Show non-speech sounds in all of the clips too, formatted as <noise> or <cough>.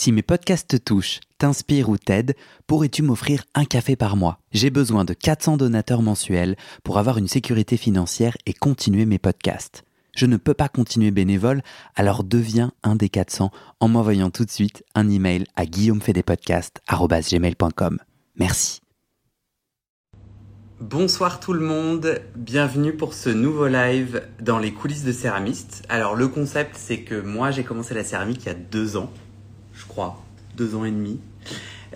Si mes podcasts te touchent, t'inspirent ou t'aident, pourrais-tu m'offrir un café par mois? J'ai besoin de 400 donateurs mensuels pour avoir une sécurité financière et continuer mes podcasts. Je ne peux pas continuer bénévole, alors deviens un des 400 en m'envoyant tout de suite un email à guillaumefedepodcast.com. Merci. Bonsoir tout le monde, bienvenue pour ce nouveau live dans les coulisses de céramiste. Alors le concept c'est que moi j'ai commencé la céramique il y a deux ans deux ans et demi.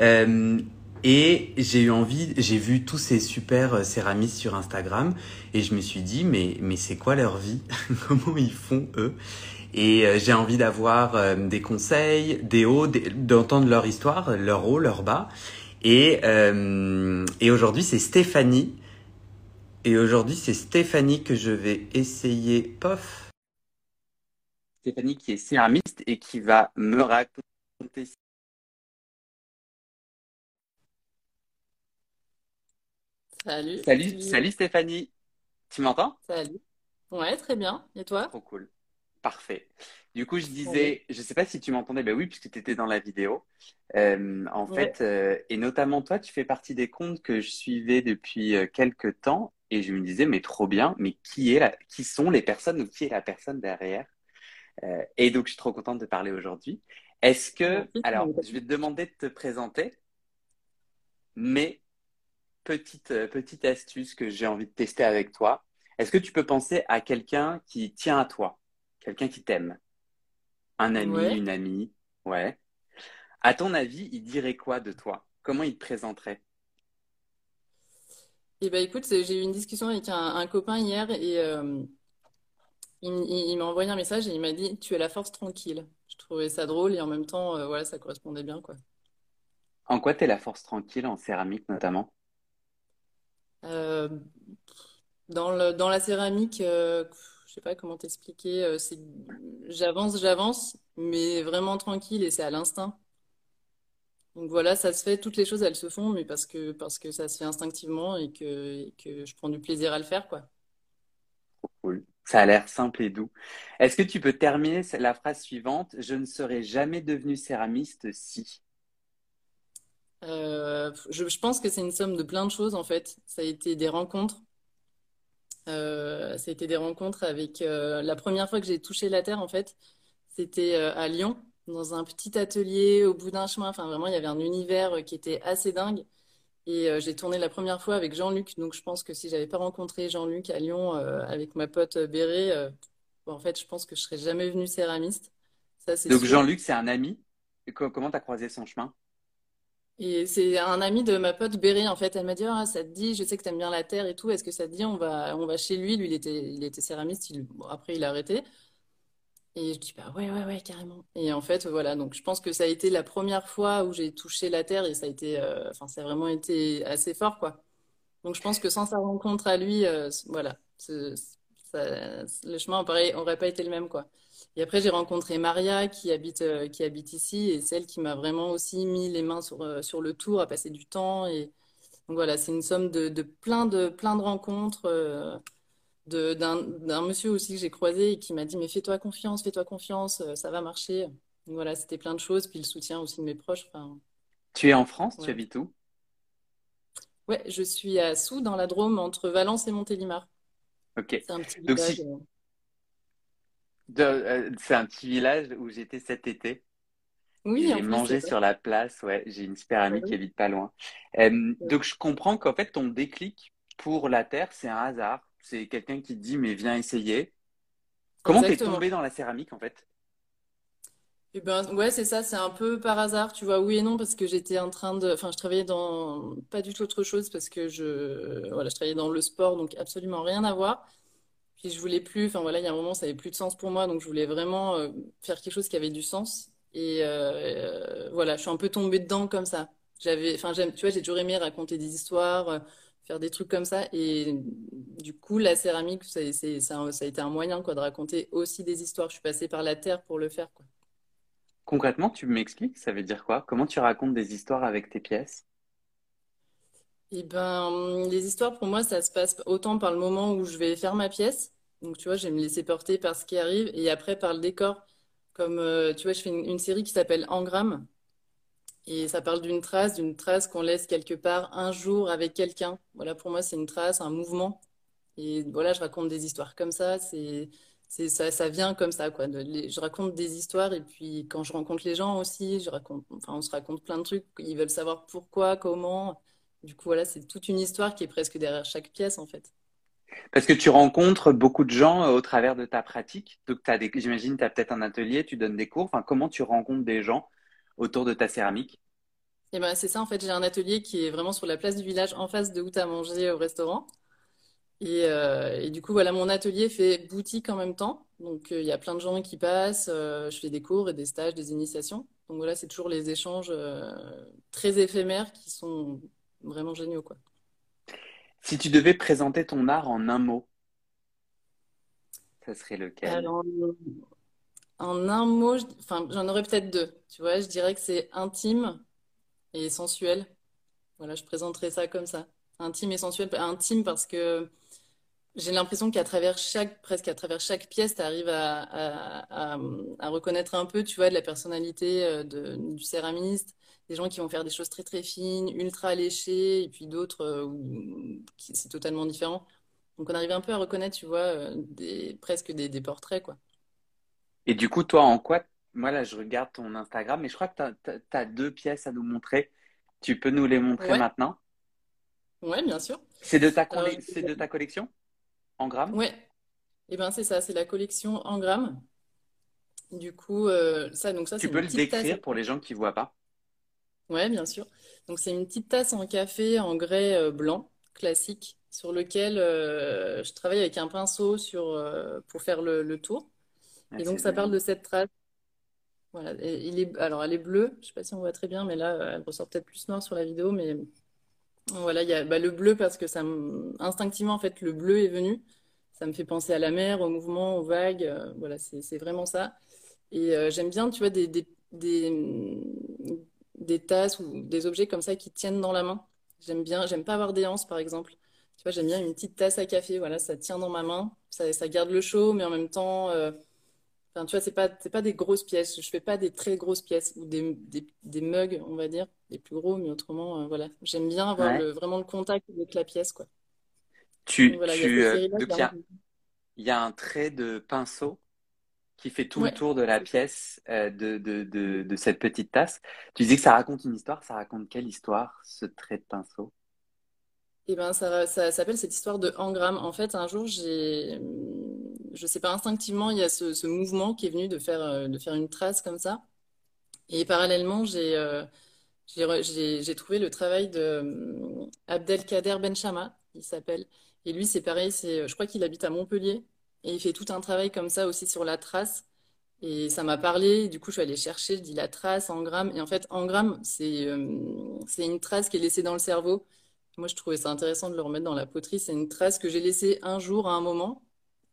Euh, et j'ai eu envie, j'ai vu tous ces super euh, céramistes sur Instagram et je me suis dit, mais, mais c'est quoi leur vie <laughs> Comment ils font eux? Et euh, j'ai envie d'avoir des conseils, des hauts, d'entendre leur histoire, leur haut, leur bas. Et, et aujourd'hui, c'est Stéphanie. Et aujourd'hui, c'est Stéphanie que je vais essayer, pof. Stéphanie qui est céramiste et qui va me raconter Salut. Salut, salut Stéphanie. Tu m'entends? Salut. Ouais, très bien. Et toi? Trop cool. Parfait. Du coup, je disais, je ne sais pas si tu m'entendais, ben oui, puisque tu étais dans la vidéo. Euh, en fait, euh, et notamment toi, tu fais partie des comptes que je suivais depuis euh, quelques temps, et je me disais, mais trop bien, mais qui est la, qui sont les personnes ou qui est la personne derrière? Et donc, je suis trop contente de parler aujourd'hui. Est-ce que, alors, je vais te demander de te présenter, mais petite, euh, petite astuce que j'ai envie de tester avec toi. Est-ce que tu peux penser à quelqu'un qui tient à toi, quelqu'un qui t'aime? Un ami, une amie Ouais. À ton avis, il dirait quoi de toi? Comment il te présenterait? Eh bien, écoute, j'ai eu une discussion avec un, copain hier et euh, il m'a envoyé un message et il m'a dit Tu es la force tranquille trouvais ça drôle et en même temps, euh, voilà, ça correspondait bien, quoi. En quoi t'es la force tranquille en céramique notamment? Euh, dans, le, dans la céramique, euh, je sais pas comment t'expliquer. c'est j'avance, j'avance, mais vraiment tranquille et c'est à l'instinct. Donc voilà, ça se fait, toutes les choses elles se font, mais parce que parce que ça se fait instinctivement et que, et que je prends du plaisir à le faire, quoi. Cool. Ça a l'air simple et doux. Est-ce que tu peux terminer la phrase suivante? Je ne serais jamais devenu céramiste si. Euh, je, pense que c'est une somme de plein de choses en fait. Ça a été des rencontres. Euh, ça a été des rencontres avec euh, la première fois que j'ai touché la terre en fait, c'était à Lyon dans un petit atelier au bout d'un chemin. Enfin vraiment, il y avait un univers qui était assez dingue. Et euh, j'ai tourné la première fois avec Jean-Luc. Donc, je pense que si j'avais pas rencontré Jean-Luc à Lyon euh, avec ma pote Béré, euh, en fait, je pense que je serais jamais venue céramiste. Ça, donc, Jean-Luc, c'est un ami? comment tu as croisé son chemin? Et c'est un ami de ma pote Béré. En fait, elle m'a dit ah, Ça te dit, je sais que tu aimes bien la terre et tout. Est-ce que ça te dit, on va, on va chez lui? Lui, il était, il était céramiste. après, il a arrêté. Et je dis, bah ouais, ouais, ouais, carrément. Et en fait, voilà, donc je pense que ça a été la première fois où j'ai touché la terre et ça a été, euh, enfin, ça a vraiment été assez fort, quoi. Donc je pense que sans sa rencontre à lui, euh, voilà, le chemin n'aurait pas été le même, quoi. Et après, j'ai rencontré Maria qui habite, euh, qui habite ici et celle qui m'a vraiment aussi mis les mains sur, sur le tour, à passer du temps. Et donc voilà, c'est une somme de, de, plein de, plein de rencontres d'un monsieur aussi que j'ai croisé et qui m'a dit mais fais-toi confiance, fais-toi confiance, euh, ça va marcher. voilà, c'était plein de choses, puis le soutien aussi de mes proches. Tu es en France, tu habites où? Ouais, je suis à Sous, dans la Drôme, entre Valence et Montélimar. Ok. C'est un petit village. Euh, c'est un petit village où j'étais cet été. Oui, j'ai mangé sur la place, ouais. J'ai une super amie qui habite pas loin. Euh, donc je comprends qu'en fait ton déclic pour la terre, c'est un hasard c'est quelqu'un qui te dit mais viens essayer. Comment t'es tombé dans la céramique en fait? Eh ben, ouais, c'est ça, c'est un peu par hasard, tu vois, oui et non, parce que j'étais en train de. Enfin, je travaillais dans. Pas du tout autre chose, parce que je. Voilà, je travaillais dans le sport, donc absolument rien à voir. Puis je voulais plus. Enfin, voilà, il y a un moment, ça n'avait plus de sens pour moi, donc je voulais vraiment euh, faire quelque chose qui avait du sens. Et euh, voilà, je suis un peu tombée dedans comme ça. J'avais. Enfin, tu vois, j'ai toujours aimé raconter des histoires faire des trucs comme ça. Et du coup, la céramique, ça, ça, a été un moyen quoi, de raconter aussi des histoires. Je suis passée par la terre pour le faire. Quoi. Concrètement, tu m'expliques, ça veut dire quoi? Comment tu racontes des histoires avec tes pièces? Eh ben, les histoires, pour moi, ça se passe autant par le moment où je vais faire ma pièce. Donc, tu vois, je vais me laisser porter par ce qui arrive et après par le décor. Comme, euh, tu vois, je fais une, une série qui s'appelle Engramme. Et ça parle d'une trace, d'une trace qu'on laisse quelque part un jour avec quelqu'un. Voilà, pour moi, c'est une trace, un mouvement. Et voilà, je raconte des histoires comme ça. C'est, c'est ça, ça vient comme ça, je raconte des histoires et puis quand je rencontre les gens aussi, je raconte, enfin, on se raconte plein de trucs. Ils veulent savoir pourquoi, comment. Du coup, voilà, c'est toute une histoire qui est presque derrière chaque pièce, en fait. Parce que tu rencontres beaucoup de gens euh, au travers de ta pratique. Donc, t'as j'imagine, tu as peut-être un atelier, tu donnes des cours. Enfin, comment tu rencontres des gens autour de ta céramique? Et ben, c'est ça, en fait, j'ai un atelier qui est vraiment sur la place du village, en face de où tu as mangé au restaurant. Et, euh, et du coup, voilà, mon atelier fait boutique en même temps. Donc, euh, il y a plein de gens qui passent. euh, je fais des cours et des stages, des initiations. Donc, voilà, c'est toujours les échanges très éphémères qui sont vraiment géniaux, quoi. Si tu devais présenter ton art en un mot, ça serait lequel? Alors, en un mot, enfin, j'en aurais peut-être deux. Tu vois, je dirais que c'est intime et sensuel. Voilà, je présenterais ça comme ça. Intime et sensuel. Intime parce que J'ai l'impression qu'à travers chaque, presque à travers chaque pièce, tu arrives à, reconnaître un peu, tu vois, de la personnalité euh, du céramiste, des gens qui vont faire des choses très très fines, ultra léchées, et puis d'autres euh, où c'est totalement différent. Donc on arrive un peu à reconnaître, tu vois, euh, presque des, des portraits, quoi. Et du coup, toi, en quoi? Moi, là, je regarde ton Instagram, mais je crois que tu as, deux pièces à nous montrer. Tu peux nous les montrer Ouais, maintenant? ouais, bien sûr. C'est de ta, c'est de ta collection? En grammes? ouais, et ben c'est ça, c'est la collection en grammes. Du coup, euh, ça, donc ça, Tu peux une le tasse. décrire pour les gens qui voient pas? Ouais, bien sûr. Donc c'est une petite tasse en café en grès euh, blanc classique sur lequel euh, je travaille avec un pinceau sur, euh, pour faire le, le tour. Ah, Et donc ça parle de cette trace. Voilà. Et il est, alors elle est bleue. Je sais pas si on voit très bien, mais là euh, elle ressort peut-être plus noire sur la vidéo. Mais voilà, il y a bah, le bleu parce que ça me- instinctivement en fait le bleu est venu. Ça me fait penser à la mer, au mouvement, aux vagues. euh, voilà, c'est c'est vraiment ça. Et euh, j'aime bien, tu vois, des, des, des, des tasses ou des objets comme ça qui tiennent dans la main. J'aime bien, j'aime pas avoir des anses, par exemple. Tu vois, j'aime bien une petite tasse à café. Voilà, ça tient dans ma main. Ça, ça garde le chaud, mais en même temps, euh, enfin, tu vois, c'est pas, pas des grosses pièces. Je fais pas des très grosses pièces ou des, des, des mugs, on va dire, des plus gros, mais autrement, euh, voilà. J'aime bien avoir Ouais. le, vraiment le contact avec la pièce, quoi. Donc Tu, voilà, il y a tu, euh, il y a, y un trait de pinceau qui fait tout le tour de la pièce euh, de, de, de, de cette petite tasse. Tu dis que ça raconte une histoire. Ça raconte quelle histoire, ce trait de pinceau? Eh ben, ça, ça s'appelle cette histoire de engramme. En fait, un jour, j'ai, je sais pas, instinctivement, il y a ce, mouvement qui est venu de faire, euh, de faire une trace comme ça. Et parallèlement, j'ai euh, trouvé le travail de euh, Abdelkader Benchama, il s'appelle. Et lui, c'est pareil, c'est, je crois qu'il habite à Montpellier. Et il fait tout un travail comme ça aussi sur la trace. Et ça m'a parlé. Du coup, je suis allée chercher, je dis la trace, engramme. Et en fait, engramme, c'est euh, c'est une trace qui est laissée dans le cerveau. Moi, je trouvais ça intéressant de le remettre dans la poterie. C'est une trace que j'ai laissée un jour à un moment.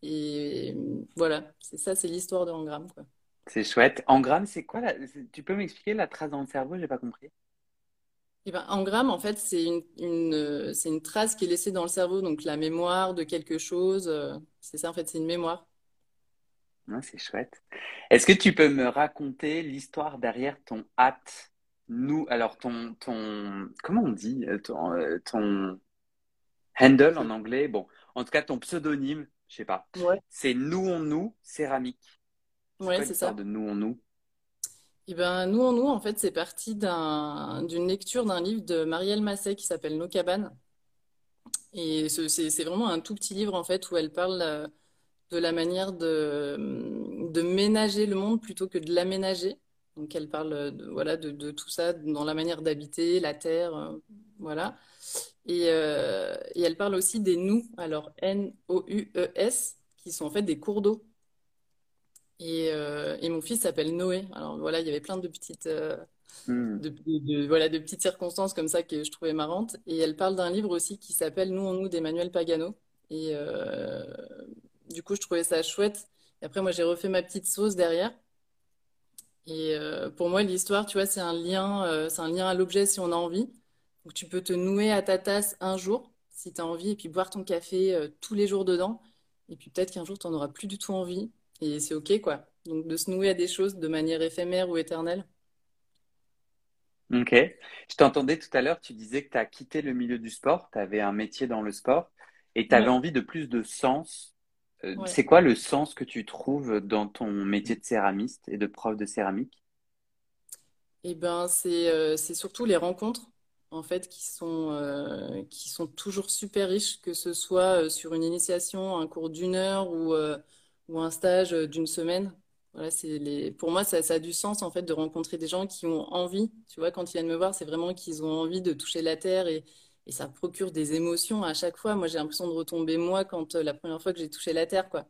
Et voilà, c'est ça, c'est l'histoire de engramme, quoi. C'est chouette. En grammes, c'est quoi la... Tu peux m'expliquer la trace dans le cerveau? J'ai pas compris. Et ben, engramme, en fait, c'est une, une, euh, c'est une trace qui est laissée dans le cerveau. Donc, la mémoire de quelque chose, euh, c'est ça, en fait, c'est une mémoire. Ouais, c'est chouette. Est-ce que tu peux me raconter l'histoire derrière ton hâte? Nous, alors ton, ton, comment on dit, euh, ton, ton handle en anglais, bon, en tout cas ton pseudonyme, je sais pas. Ouais. C'est Nous on nous céramique. Ouais, c'est ça. de Nous on nous? Et ben, nous en nous, en fait, c'est parti d'un, d'une lecture d'un livre de Marielle Massey qui s'appelle Nos cabanes. Et ce- c'est vraiment un tout petit livre, en fait, où elle parle euh, de la manière de, de ménager le monde plutôt que de l'aménager. Donc, elle parle de, voilà, de, de tout ça dans la manière d'habiter, la terre, euh, voilà. Et, euh, et elle parle aussi des nous, alors N-O-U-E-S, qui sont en fait des cours d'eau. Et, euh, et mon fils s'appelle Noé. Alors voilà, il y avait plein de petites, euh, Hmm. de, voilà, de petites circonstances comme ça que je trouvais marrantes. Et elle parle d'un livre aussi qui s'appelle Nous en nous d'Emmanuel Pagano. Et euh, du coup, je trouvais ça chouette. Et après, moi, j'ai refait ma petite sauce derrière. Et euh, pour moi, l'histoire, tu vois, c'est un lien, euh, c'est un lien à l'objet si on a envie. Donc, tu peux te nouer à ta tasse un jour, si tu as envie, et puis boire ton café euh, tous les jours dedans. Et puis peut-être qu'un jour, tu n'en auras plus du tout envie. Et c'est OK, quoi. Donc de se nouer à des choses de manière éphémère ou éternelle. Ok. Je t'entendais tout à l'heure, tu disais que tu as quitté le milieu du sport, tu avais un métier dans le sport et tu avais Ouais, envie de plus de sens. Euh, ouais. c'est quoi le sens que tu trouves dans ton métier de céramiste et de prof de céramique? Et ben c'est euh, c'est surtout les rencontres en fait qui sont euh, qui sont toujours super riches, que ce soit sur une initiation, un cours d'une heure ou ou un stage d'une semaine. Voilà, c'est les pour moi ça, ça a du sens en fait de rencontrer des gens qui ont envie. Tu vois, quand ils viennent me voir, c'est vraiment qu'ils ont envie de toucher la terre et et ça procure des émotions à chaque fois. Moi, j'ai l'impression de retomber moi quand euh, la première fois que j'ai touché la terre, quoi.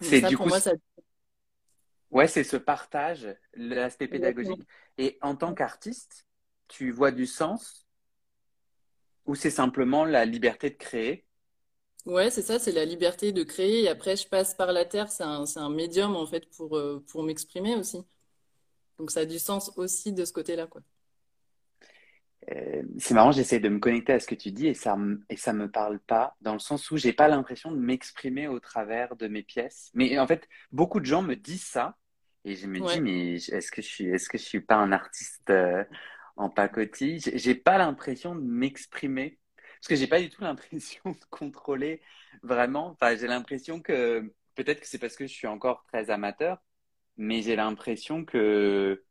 C'est du pour coup, moi, ça. ouais, c'est ce partage, l'aspect pédagogique. Et en tant qu'artiste, tu vois du sens ou c'est simplement la liberté de créer? Ouais, c'est ça, c'est la liberté de créer. Et après, je passe par la terre. C'est un, c'est un médium, en fait, pour, euh, pour m'exprimer aussi. Donc, ça a du sens aussi de ce côté-là, quoi. Euh, c'est marrant, j'essaie de me connecter à ce que tu dis et ça, et ça me parle pas, dans le sens où j'ai pas l'impression de m'exprimer au travers de mes pièces. Mais en fait, beaucoup de gens me disent ça et je me dis, mais est-ce que je suis, est-ce que je suis pas un artiste euh, en pacotille? J'ai j'ai pas l'impression de m'exprimer parce que j'ai pas du tout l'impression de contrôler vraiment. Enfin, j'ai l'impression que peut-être que c'est parce que je suis encore très amateur, mais j'ai l'impression que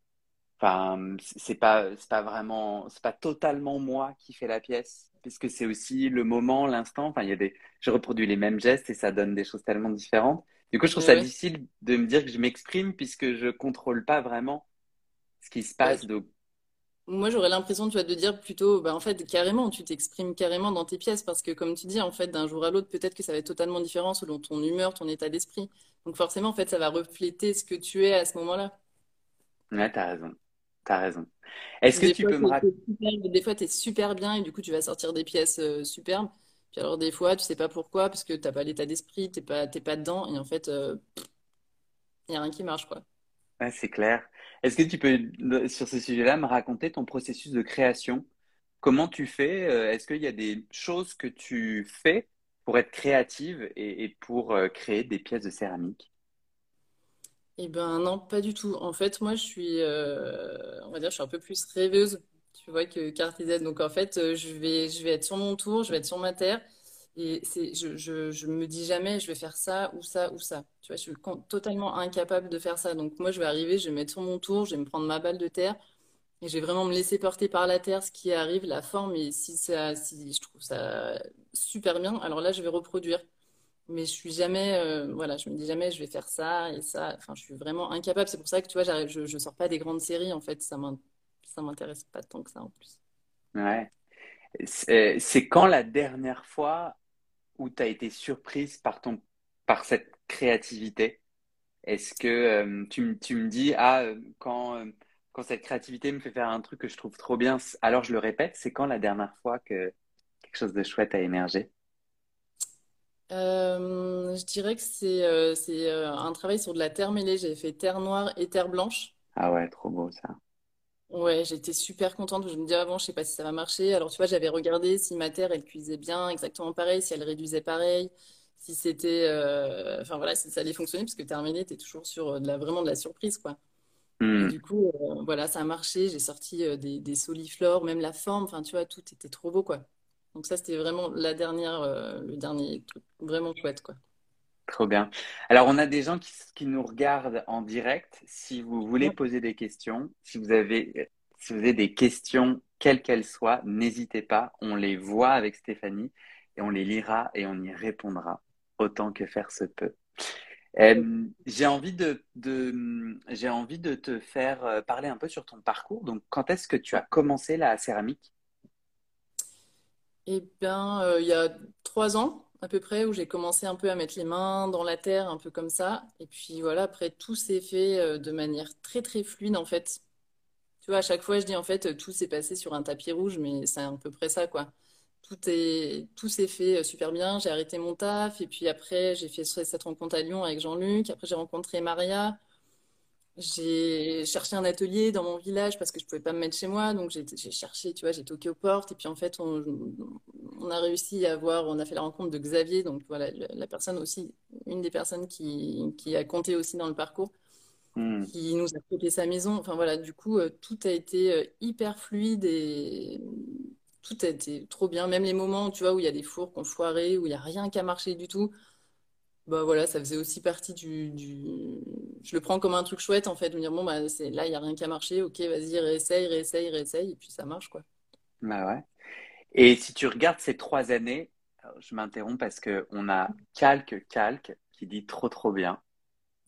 Enfin, c'est pas, c'est pas vraiment, c'est pas totalement moi qui fais la pièce, puisque c'est aussi le moment, l'instant. Enfin, il y a des, je reproduis les mêmes gestes et ça donne des choses tellement différentes. Du coup, je trouve ouais, ça ouais. difficile de me dire que je m'exprime puisque je contrôle pas vraiment ce qui se passe. Donc, moi, j'aurais l'impression, tu vois, de dire plutôt, bah, en fait, carrément, tu t'exprimes carrément dans tes pièces. Parce que, comme tu dis, en fait, d'un jour à l'autre, peut-être que ça va être totalement différent selon ton humeur, ton état d'esprit. Donc, forcément, en fait, ça va refléter ce que tu es à ce moment-là. ouais, t'as raison, t'as raison. Est-ce que Des tu fois, peux me raconter? des fois, t'es super bien et du coup, tu vas sortir des pièces euh, superbes. Puis alors, des fois, tu sais pas pourquoi, parce que t'as pas l'état d'esprit, t'es pas, t'es pas dedans. Et en fait, il y a rien qui marche, quoi. Ouais, c'est clair. Est-ce que tu peux, sur ce sujet-là, me raconter ton processus de création? Comment tu fais? euh, Est-ce qu'il y a des choses que tu fais pour être créative et, et pour euh, créer des pièces de céramique? Eh ben non, pas du tout. En fait, moi, je suis, euh, on va dire, je suis un peu plus rêveuse, tu vois, que cartésienne. Donc, en fait, euh, je vais, je vais être sur mon tour, je vais être sur ma terre. Et c'est, je, je, je me dis jamais, je vais faire ça ou ça ou ça. Tu vois, je suis totalement incapable de faire ça. Donc, moi, je vais arriver, je vais me mettre sur mon tour, je vais me prendre ma balle de terre. Et je vais vraiment me laisser porter par la terre, ce qui arrive, la forme. Et si ça, si je trouve ça super bien, alors là, je vais reproduire. Mais je suis jamais, euh, voilà, je me dis jamais, je vais faire ça et ça. Enfin, je suis vraiment incapable. C'est pour ça que, tu vois, je, je sors pas des grandes séries, en fait. Ça ça m'intéresse pas tant que ça, en plus. Ouais. C'est c'est quand la dernière fois où tu as été surprise par ton, par cette créativité? Est-ce que euh, tu, me- tu me dis, ah, euh, quand, euh, quand cette créativité me fait faire un truc que je trouve trop bien, alors je le répète, c'est quand la dernière fois que quelque chose de chouette a émergé? Euh, je dirais que c'est euh, c'est euh, un travail sur de la terre mêlée. J'avais fait terre noire et terre blanche. Ah ouais, trop beau ça. Ouais, j'étais super contente. Je me disais avant, je sais pas si ça va marcher. Alors, tu vois, j'avais regardé si ma terre, elle cuisait bien, exactement pareil, si elle réduisait pareil, si c'était, euh, enfin voilà, si ça allait fonctionner, parce que terminé, t'es toujours sur de la, vraiment de la surprise, quoi. Et Hmm. du coup, euh, voilà, ça a marché. J'ai sorti euh, des, des soliflores, même la forme, enfin, tu vois, tout était trop beau, quoi. Donc ça, c'était vraiment la dernière, euh, le dernier truc vraiment chouette, quoi. Trop bien. Alors, on a des gens qui, qui nous regardent en direct. Si vous voulez Ouais. poser des questions, si vous avez, si vous avez des questions, quelles qu'elles soient, n'hésitez pas. On les voit avec Stéphanie et on les lira et on y répondra autant que faire se peut. Euh, j'ai envie de, de, j'ai envie de te faire euh, parler un peu sur ton parcours. Donc, quand est-ce que tu as commencé la céramique? Eh bien, euh, il y a trois ans à peu près où j'ai commencé un peu à mettre les mains dans la terre, un peu comme ça. Et puis voilà, après, tout s'est fait euh, de manière très très fluide en fait. Tu vois, à chaque fois, je dis en fait, tout s'est passé sur un tapis rouge, mais c'est à peu près ça, quoi. Tout est, tout s'est fait euh, super bien. J'ai arrêté mon taf et puis après, j'ai fait cette rencontre à Lyon avec Jean-Luc. Après, j'ai rencontré Maria. J'ai cherché un atelier dans mon village parce que je pouvais pas me mettre chez moi, donc j'ai cherché, tu vois, j'ai toqué aux portes et puis en fait on, on a réussi à avoir, on a fait la rencontre de Xavier, donc voilà la, la personne aussi une des personnes qui, qui a compté aussi dans le parcours, Hmm. qui nous a prêté sa maison. Enfin voilà, du coup, euh, tout a été euh, hyper fluide et tout a été trop bien. Même les moments, tu vois, où il y a des fours qui ont foiré, où il n'y a rien qui a marché du tout. Bah voilà, ça faisait aussi partie du, du... Je le prends comme un truc chouette, en fait, de me dire, bon, bah, c'est... là, il n'y a rien qui a marché, ok, vas-y, réessaye, réessaye, réessaye, et puis ça marche, quoi. Bah ouais. Et si tu regardes ces trois années, je m'interromps parce que on a Calque Calque qui dit trop trop bien.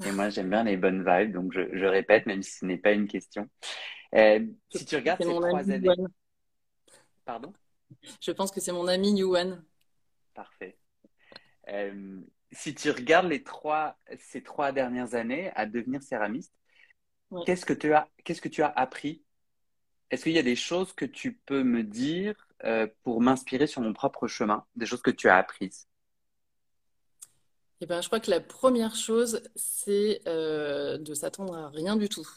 Et moi, j'aime bien les bonnes vibes, donc je, je répète, même si ce n'est pas une question. Euh, si tu regardes ces trois années, Yuan. pardon? Je pense que c'est mon ami Yuan. Parfait. Euh, si tu regardes les trois, ces trois dernières années à devenir céramiste, qu'est-ce que tu as, qu'est-ce que tu as appris? Est-ce qu'il y a des choses que tu peux me dire euh, pour m'inspirer sur mon propre chemin, des choses que tu as apprises? Et ben, je crois que la première chose, c'est euh, de s'attendre à rien du tout.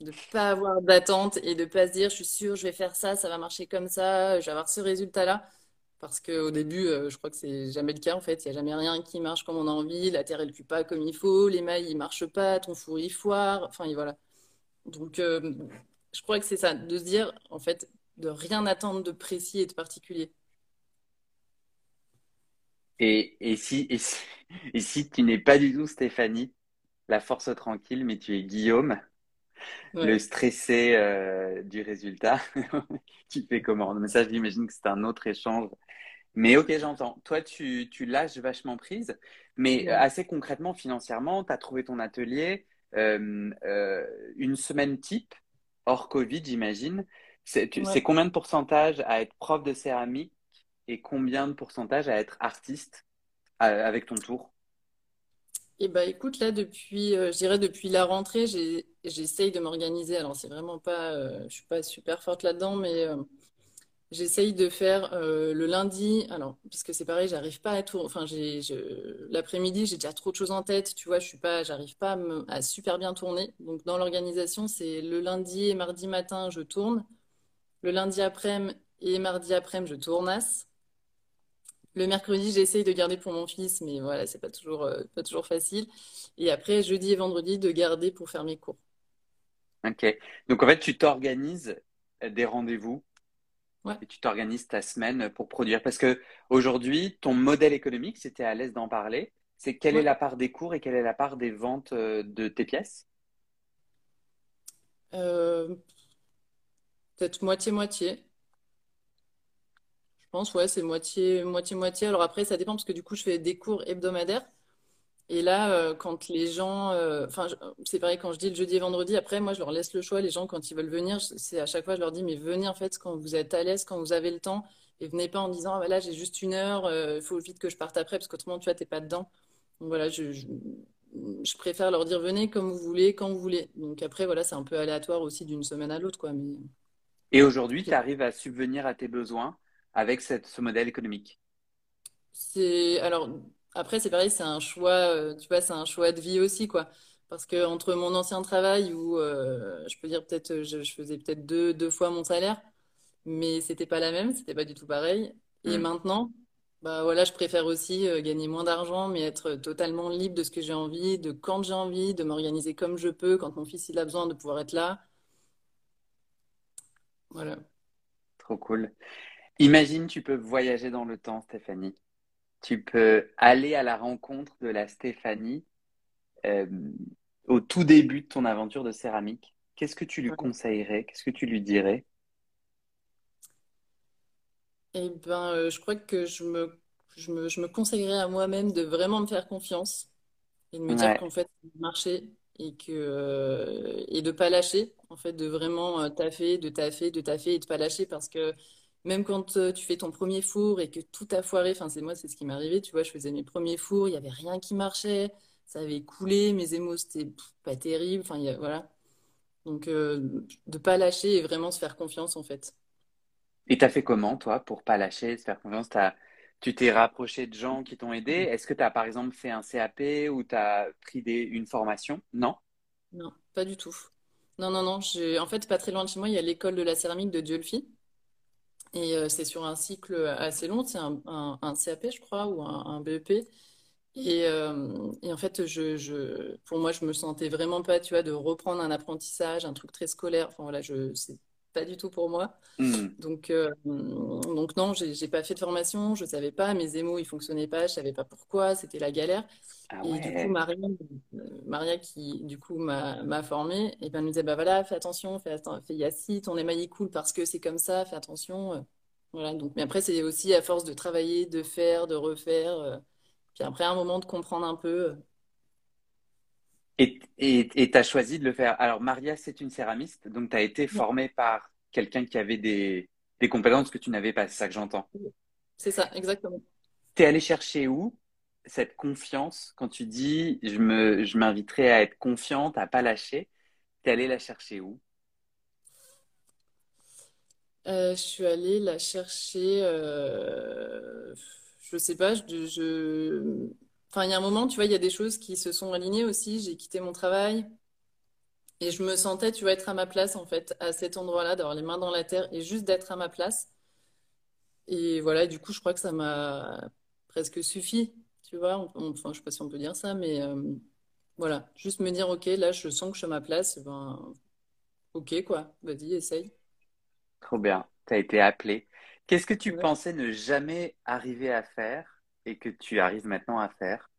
De pas avoir d'attente et de pas se dire, je suis sûre, je vais faire ça, ça va marcher comme ça, je vais avoir ce résultat-là. Parce qu'au début, euh, je crois que c'est jamais le cas en fait. Il n'y a jamais rien qui marche comme on a envie. La terre, elle cuit pas comme il faut. Les mailles, ils marchent pas. Ton four, il foire. Enfin, voilà. Donc, euh, je crois que c'est ça, de se dire en fait, de rien attendre de précis et de particulier. Et si tu n'es pas du tout Stéphanie, la force tranquille, mais tu es Guillaume, le stressé euh, du résultat, <laughs> tu fais comment? Mais ça, j'imagine que c'est un autre échange. Mais ok, j'entends. Toi, tu, tu lâches vachement prise, mais Ouais. assez concrètement, financièrement, tu as trouvé ton atelier, euh, euh, une semaine type, hors Covid, j'imagine. C'est Ouais. combien de pourcentage à être prof de céramique et combien de pourcentage à être artiste avec ton tour? Et bah écoute, là, depuis, euh, je dirais depuis la rentrée, j'essaye de m'organiser. Alors, c'est vraiment pas, euh, je suis pas super forte là-dedans, mais euh, j'essaye de faire euh, le lundi. Alors, parce que c'est pareil, j'arrive pas à tout. Enfin, l'après-midi, j'ai déjà trop de choses en tête. Tu vois, je suis pas, j'arrive pas à, à super bien tourner. Donc, dans l'organisation, c'est le lundi et mardi matin, je tourne. Le lundi après-midi et mardi après-midi, je tournasse. Le mercredi, j'essaye de garder pour mon fils, mais voilà, c'est pas toujours, euh, pas toujours facile. Et après, jeudi et vendredi, de garder pour faire mes cours. Ok. Donc en fait, tu t'organises des rendez-vous Ouais, et tu t'organises ta semaine pour produire. Parce que aujourd'hui, ton modèle économique, si tu es à l'aise d'en parler, c'est quelle est la part des cours et quelle est la part des ventes euh, de tes pièces? Euh, peut-être moitié-moitié. Je pense, ouais, c'est moitié, moitié-moitié. Alors après, ça dépend parce que du coup, je fais des cours hebdomadaires. Et là, euh, quand les gens, euh, enfin, c'est pareil quand je dis le jeudi et vendredi. Après, moi, je leur laisse le choix. Les gens, quand ils veulent venir, c'est à chaque fois, je leur dis, mais venez en fait quand vous êtes à l'aise, quand vous avez le temps, et venez pas en disant, ah là, j'ai juste une heure, il faut vite que je parte après, parce qu'autrement, tu vois, t'es pas dedans. Donc voilà, je, je, je préfère leur dire, venez comme vous voulez, quand vous voulez. Donc après, voilà, c'est un peu aléatoire aussi d'une semaine à l'autre, quoi. Mais Et aujourd'hui, tu arrives à subvenir à tes besoins avec cette- ce modèle économique. c'est, alors après, c'est pareil, c'est un choix, euh, tu vois, c'est un choix de vie aussi, quoi. Parce que entre mon ancien travail où euh, je peux dire peut-être, je, je faisais peut-être deux, deux fois mon salaire. mais c'était pas la même, c'était pas du tout pareil. Et Hmm. maintenant, bah voilà, je préfère aussi euh, gagner moins d'argent, mais être totalement libre de ce que j'ai envie, de quand j'ai envie, de m'organiser comme je peux, quand mon fils il a besoin de pouvoir être là. Voilà. Trop cool. Imagine, tu peux voyager dans le temps, Stéphanie. Tu peux aller à la rencontre de la Stéphanie euh, au tout début de ton aventure de céramique. Qu'est-ce que tu lui conseillerais? Qu'est-ce que tu lui dirais? Et ben, euh, je crois que je me, je me, je me conseillerais à moi-même de vraiment me faire confiance et de me dire qu'en fait, marcher et que, euh, et de pas lâcher, en fait, de vraiment taffer, de taffer, de taffer et de pas lâcher parce que même quand euh, tu fais ton premier four et que tout a foiré, enfin, c'est moi, c'est ce qui m'est arrivé, tu vois, je faisais mes premiers fours, il y avait rien qui marchait, ça avait coulé, mes émaux, c'était pas terrible, enfin, il y a- voilà. Donc, euh, de pas lâcher et vraiment se faire confiance, en fait. Et t'as fait comment, toi, pour pas lâcher, se faire confiance? T'as, tu t'es rapproché de gens qui t'ont aidé? Est-ce que tu as, par exemple, fait un CAP ou tu as pris des, une formation? Non? Non, pas du tout. Non, non, non. En fait, pas très loin de chez moi, il y a l'école de la céramique de Dieulefit. Et euh, c'est sur un cycle assez long. C'est un, CAP, je crois, ou un, BEP. Et, euh, et en fait, je, pour moi, je me sentais vraiment pas, tu vois, de reprendre un apprentissage, un truc très scolaire. Enfin voilà, je, c'est pas du tout pour moi. Hmm. Donc, euh, donc non, j'ai pas fait de formation, je savais pas, mes émos, ils fonctionnaient pas, je savais pas pourquoi, c'était la galère. Ah Et du coup. Maria, euh, Maria qui, du coup, m'a formée, et ben, elle me disait, bah voilà, fais attention, fais, fais Yacine, ton émail est cool parce que c'est comme ça, fais attention. euh. Voilà, donc, mais après, c'est aussi à force de travailler, de faire, de refaire. puis après, un moment de comprendre un peu. Et et t'as choisi de le faire. Alors Maria, c'est une céramiste, donc t'as été Ouais, formée par quelqu'un qui avait des des compétences que tu n'avais pas. C'est ça que j'entends. c'est ça, exactement. T'es allé chercher où cette confiance quand tu dis je me je m'inviterai à être confiante, à pas lâcher. T'es allé la chercher où? Euh, je suis allée la chercher, euh, je sais pas, je, je- Enfin, il y a un moment, tu vois, il y a des choses qui se sont alignées aussi. J'ai quitté mon travail et je me sentais, tu vois, être à ma place, en fait, à cet endroit-là, d'avoir les mains dans la terre et juste d'être à ma place. Et voilà, du coup, je crois que ça m'a presque suffi, tu vois. Enfin, je sais pas si on peut dire ça, mais euh, voilà, juste me dire, OK, là, je sens que je suis à ma place, ben, OK, quoi, vas-y, essaye. Trop bien. T'as été appelée. Qu'est-ce que tu Ouais. pensais ne jamais arriver à faire et que tu arrives maintenant à faire?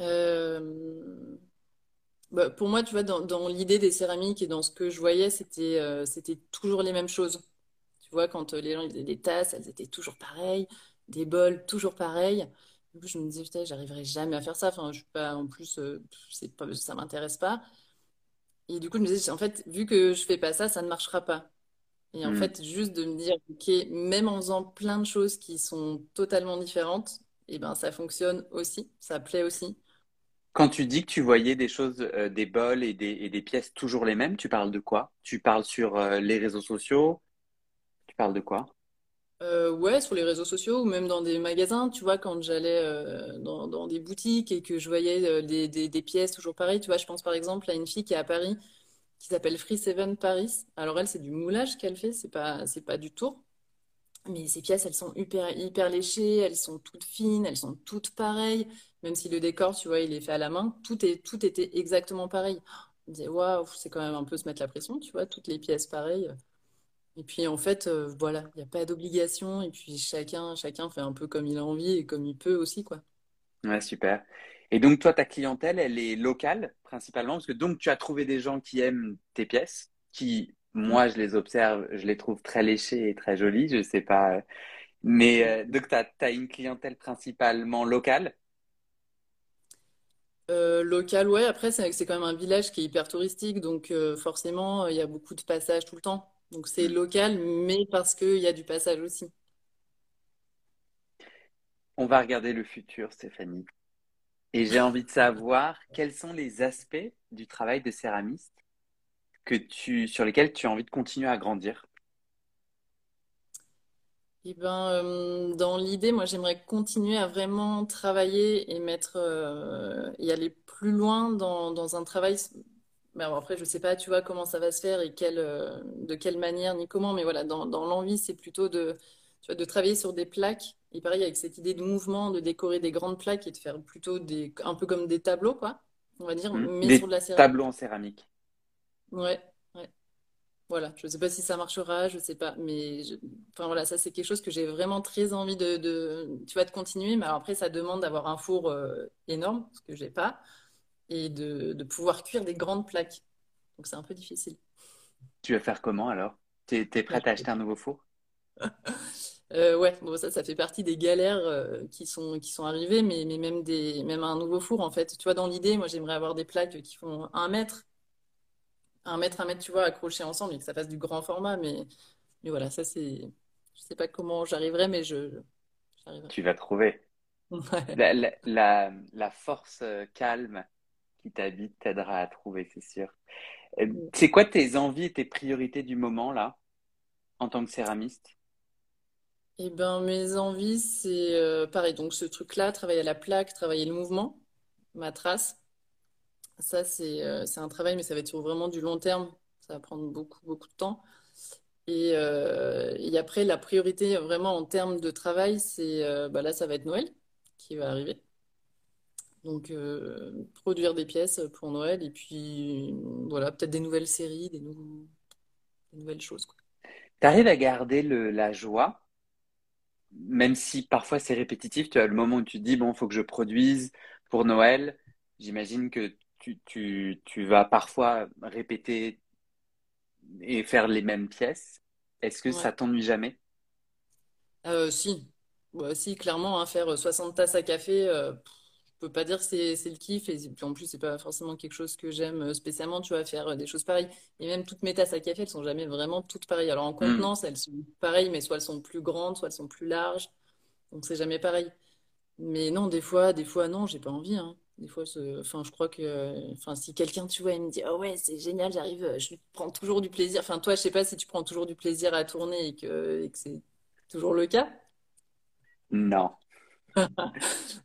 Euh, bah, pour moi, tu vois, dans, l'idée des céramiques et dans ce que je voyais, c'était euh, toujours les mêmes choses. Tu vois, quand euh, les gens faisaient des tasses, elles étaient toujours pareilles, des bols, toujours pareils. Du coup, je me disais, putain, j'arriverai jamais à faire ça. Enfin, je suis pas, en plus, euh, c'est pas, ça m'intéresse pas. Et du coup, je me disais, en fait, vu que je fais pas ça, ça ne marchera pas. Et en Hmm. fait, juste de me dire, OK, même en faisant plein de choses qui sont totalement différentes, et ben, ça fonctionne aussi, ça plaît aussi. Quand tu dis que tu voyais des choses, euh, des bols et des, et des pièces toujours les mêmes, tu parles de quoi? Tu parles sur euh, les réseaux sociaux? Tu parles de quoi? Euh, ouais, sur les réseaux sociaux ou même dans des magasins, tu vois, quand j'allais euh, dans, dans des boutiques et que je voyais des, des, des pièces toujours pareilles, tu vois, je pense par exemple à une fille qui est à Paris, qui s'appelle Free Seven Paris. Alors elle, c'est du moulage qu'elle fait, c'est pas, c'est pas du tour. Mais ces pièces, elles sont hyper, hyper léchées, elles sont toutes fines, elles sont toutes pareilles. Même si le décor, tu vois, il est fait à la main, tout est, tout était exactement pareil. Je me disais, waouh, c'est quand même un peu se mettre la pression, tu vois, toutes les pièces pareilles. Et puis en fait, euh, voilà, il n'y a pas d'obligation. Et puis chacun, chacun fait un peu comme il a envie et comme il peut aussi, quoi. Ouais, super. Et donc, toi, ta clientèle, elle est locale, principalement, parce que donc, tu as trouvé des gens qui aiment tes pièces, qui, moi, je les observe, je les trouve très léchées et très jolies, je sais pas. Mais euh, donc, tu as, une clientèle principalement locale? Euh, local, ouais, après, c'est quand même un village qui est hyper touristique, donc euh, forcément, il y a beaucoup de passages tout le temps. Donc c'est Hmm. local, mais parce qu'il y a du passage aussi. On va regarder le futur, Stéphanie. Et j'ai envie de savoir quels sont les aspects du travail de céramiste que tu, sur lesquels tu as envie de continuer à grandir. Et ben, euh, dans l'idée, moi, j'aimerais continuer à vraiment travailler et mettre euh, et aller plus loin dans, dans un travail. Bon, après, je sais pas, tu vois, comment ça va se faire et quelle, euh, de quelle manière ni comment, mais voilà, dans, dans l'envie, c'est plutôt de, de travailler sur des plaques. Et pareil, avec cette idée de mouvement, de décorer des grandes plaques et de faire plutôt des, un peu comme des tableaux, quoi, on va dire, Hmm. mais sur de la céramique. tableaux en céramique. Ouais. ouais. Voilà, je sais pas si ça marchera, je sais pas, mais je- enfin voilà, ça c'est quelque chose que j'ai vraiment très envie de, de- tu vois, de continuer, mais alors après ça demande d'avoir un four euh, énorme, ce que j'ai pas, et de, de pouvoir cuire des grandes plaques. Donc c'est un peu difficile. Tu vas faire comment alors? T'es, t'es Ouais, prête à acheter un nouveau four? <laughs> Euh, ouais, bon ça, ça fait partie des galères euh, qui sont, qui sont arrivées, mais, mais même des, même un nouveau four en fait. Tu vois, dans l'idée, moi j'aimerais avoir des plaques qui font un mètre, un mètre, un mètre, tu vois, accrochés ensemble et que ça fasse du grand format, mais, mais voilà, ça c'est, je sais pas comment j'arriverai, mais je. Tu vas trouver. <laughs> Ouais. La, la, la, la force euh, calme qui t'habite t'aidera à trouver, c'est sûr. Euh, C'est quoi tes envies et tes priorités du moment là, en tant que céramiste? Eh ben, mes envies, c'est euh, pareil. Donc, ce truc-là, travailler à la plaque, travailler le mouvement, ma trace. Ça, c'est euh, un travail, mais ça va être vraiment du long terme. Ça va prendre beaucoup, beaucoup de temps. Et, euh, après, la priorité, vraiment, en termes de travail, c'est bah là, ça va être Noël, qui va arriver. Donc, produire des pièces pour Noël et puis voilà, peut-être des nouvelles séries, des, nouvelles choses. Tu arrives à garder la joie, même si parfois c'est répétitif. Tu as le moment où tu te dis, bon, il faut que je produise pour Noël. J'imagine que tu, vas parfois répéter et faire les mêmes pièces. Est-ce que ça t'ennuie jamais? Euh, Si, si, clairement, hein, faire 60 tasses à café, euh, peux pas dire que c'est le kiff. Et puis en plus, c'est pas forcément quelque chose que j'aime euh, spécialement, tu vois, faire euh, des choses pareilles. Et même toutes mes tasses à café, elles sont jamais vraiment toutes pareilles. Alors en hmm. contenance, elles sont pareilles, mais soit elles sont plus grandes, soit elles sont plus larges. Donc c'est jamais pareil. Mais non, des fois, des fois, non, j'ai pas envie. Hein. Des fois, enfin, je crois que, enfin, si quelqu'un, tu vois, il me dit, oh ouais, c'est génial, j'arrive, je prends toujours du plaisir. Enfin, toi, je sais pas si tu prends toujours du plaisir à tourner et que, et que c'est toujours le cas. Non.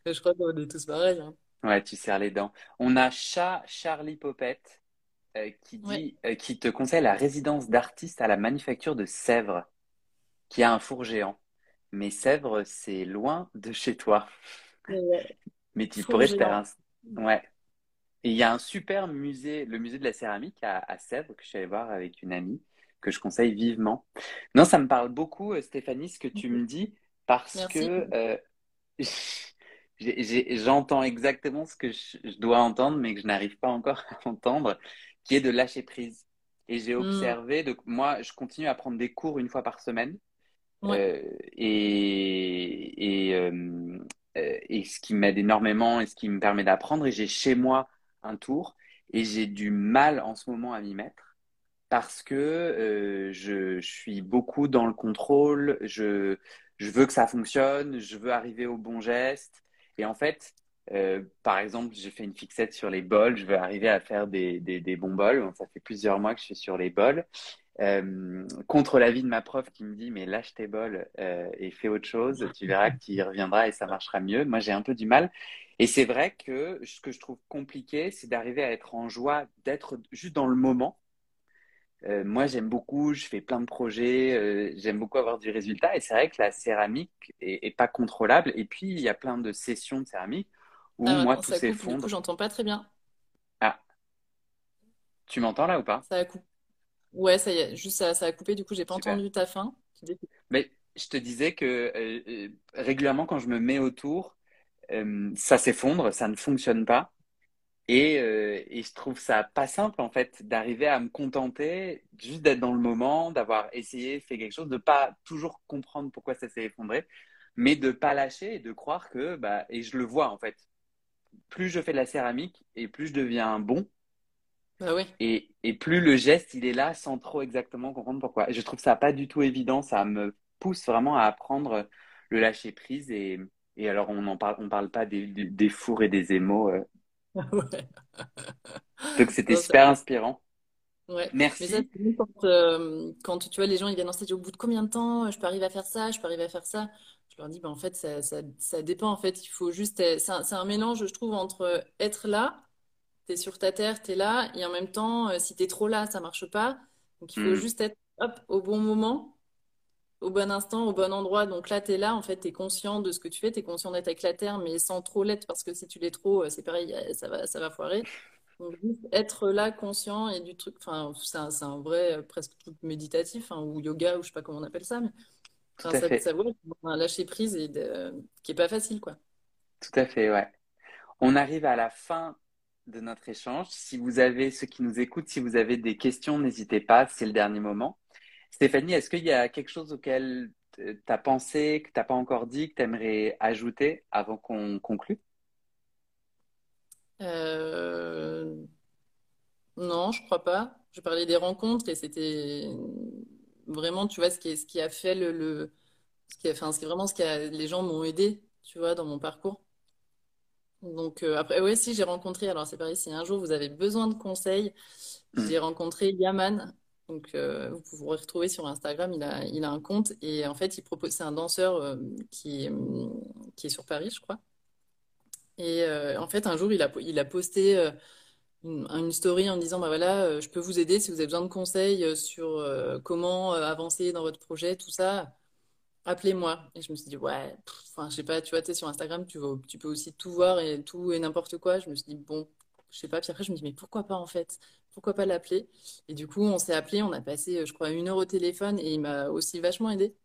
Je crois qu'on est tous pareils. Hein. Ouais, tu serres les dents. On a Chat Charlie Popette euh, qui dit, euh, qui te conseille la résidence d'artiste à la manufacture de Sèvres, qui a un four géant. Mais Sèvres, c'est loin de chez toi. Mais tu pourrais te faire un, Ouais. Et il y a un super musée, le musée de la céramique à, Sèvres, que je suis allé voir avec une amie, que je conseille vivement. Non, ça me parle beaucoup, euh, Stéphanie, ce que tu me dis, parce que euh, j'entends exactement ce que je, dois entendre, mais que je n'arrive pas encore <laughs> à entendre, qui est de lâcher prise. Et j'ai hmm. observé, donc moi, je continue à prendre des cours une fois par semaine. Euh, et, et, euh, et ce qui m'aide énormément et ce qui me permet d'apprendre. Et j'ai chez moi un tour et j'ai du mal en ce moment à m'y mettre parce que euh, je, je, suis beaucoup dans le contrôle, je, je, veux que ça fonctionne, je veux arriver au bon geste. Et en fait, euh, par exemple, j'ai fait une fixette sur les bols, je veux arriver à faire des, des, des bons bols. ça fait plusieurs mois que je suis sur les bols. Euh, contre l'avis de ma prof qui me dit mais lâche tes bols euh, et fais autre chose, tu verras <laughs> que tu y reviendras et ça marchera mieux. Moi j'ai un peu du mal. Et c'est vrai que ce que je trouve compliqué, c'est d'arriver à être en joie, d'être juste dans le moment. Euh, moi j'aime beaucoup, je fais plein de projets, j'aime beaucoup avoir du résultat et c'est vrai que la céramique est, pas contrôlable. Et puis il y a plein de sessions de céramique où ah, moi tout s'effondre. J'entends pas très bien. Ah, tu m'entends là ou pas? Ça a coupé. Ouais, ça y est, juste ça, ça a coupé, du coup, j'ai pas entendu ta fin. Mais je te disais que euh, euh, régulièrement, quand je me mets autour, euh, ça s'effondre, ça ne fonctionne pas. Et, et, je trouve ça pas simple, en fait, d'arriver à me contenter juste d'être dans le moment, d'avoir essayé, fait quelque chose, de pas toujours comprendre pourquoi ça s'est effondré, mais de pas lâcher et de croire que, bah, et je le vois, en fait, plus je fais de la céramique et plus je deviens bon, bah et, et, plus le geste, il est là sans trop exactement comprendre pourquoi. Je trouve ça pas du tout évident. Ça me pousse vraiment à apprendre le lâcher prise. Et, et alors, on ne parle, on parle pas des, des, fours et des émaux. Euh. Donc, c'était super inspirant. Ouais. Merci. Mais quand, euh, quand, tu vois les gens ils viennent en stage au bout de combien de temps je peux arriver à faire ça, je peux arriver à faire ça? Je leur dis ben, en fait ça, ça, ça, dépend en fait il faut juste c'est un, un, mélange je trouve entre être là tu es sur ta terre, tu es là, et en même temps, euh, si tu es trop là, ça marche pas. Donc il faut hmm. juste être hop, au bon moment, au bon instant, au bon endroit. Donc là, tu es là, en fait, tu es conscient de ce que tu fais, tu es conscient d'être avec la terre, mais sans trop l'être, parce que si tu l'es trop, euh, c'est pareil, euh, ça va, ça va foirer. Donc juste être là, conscient et du truc, enfin, c'est un, un, vrai, presque tout méditatif, hein, ou yoga, ou je sais pas comment on appelle ça, mais ça, ça un lâcher prise et qui est pas facile, quoi. Tout à fait, ouais. On arrive à la fin de notre échange. Si vous avez, ceux qui nous écoutent, si vous avez des questions, n'hésitez pas, c'est le dernier moment. Stéphanie, est-ce qu'il y a quelque chose auquel tu as pensé, que tu n'as pas encore dit, que tu aimerais ajouter avant qu'on conclue? Euh... Non, je crois pas. Je parlais des rencontres et c'était vraiment, tu vois, ce qui, ce qui a fait le, ce qui a, enfin, ce vraiment ce qui a, les gens m'ont aidé, tu vois, dans mon parcours. Donc euh, après, oui, si j'ai rencontré, alors c'est pareil, si un jour vous avez besoin de conseils, hmm. j'ai rencontré Yaman. Donc euh, vous pouvez retrouver sur Instagram, il a, un compte et en fait il propose, c'est un danseur euh, qui, est sur Paris, je crois. Et en fait un jour il a, posté une, story en disant bah voilà, je peux vous aider si vous avez besoin de conseils sur comment avancer dans votre projet, tout ça. appelez-moi. Et je me suis dit, ouais, enfin, je sais pas, tu vois, tu sur Instagram, tu, tu peux aussi tout voir et tout et n'importe quoi. Je me suis dit, bon, je sais pas. Puis après, je me dis, mais pourquoi pas en fait? Pourquoi pas l'appeler? Et du coup, on s'est appelé, on a passé, euh, je crois, une heure au téléphone et il m'a aussi vachement aidé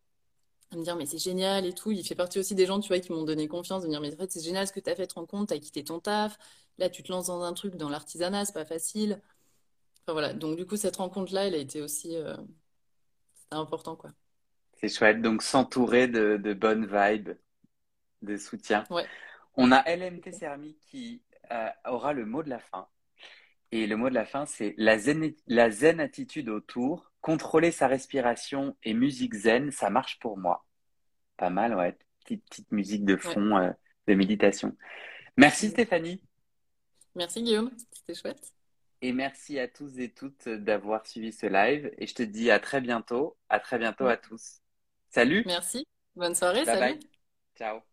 à me dire, mais c'est génial et tout. Il fait partie aussi des gens, tu vois, qui m'ont donné confiance, de me dire, mais en fait, c'est génial ce que tu as fait, te rends compte, tu as quitté ton taf. Là, tu te lances dans un truc, dans l'artisanat, c'est pas facile. Enfin voilà. Donc, du coup, cette rencontre-là, elle a été aussi, euh, important, quoi. C'est chouette. Donc, s'entourer de, de bonnes vibes, de soutien. Ouais. On a LMT Céramique qui aura le mot de la fin. Et le mot de la fin, c'est la zen, la zen attitude autour. Contrôler sa respiration et musique zen, ça marche pour moi. Pas mal, ouais. Petite, petite musique de Ouais. fond euh, de méditation. Merci. Stéphanie. Merci, Guillaume. C'était chouette. Et merci à tous et toutes d'avoir suivi ce live. Et je te dis à très bientôt. À très bientôt à tous. Salut. Merci. Bonne soirée. Bye Salut. bye. Ciao.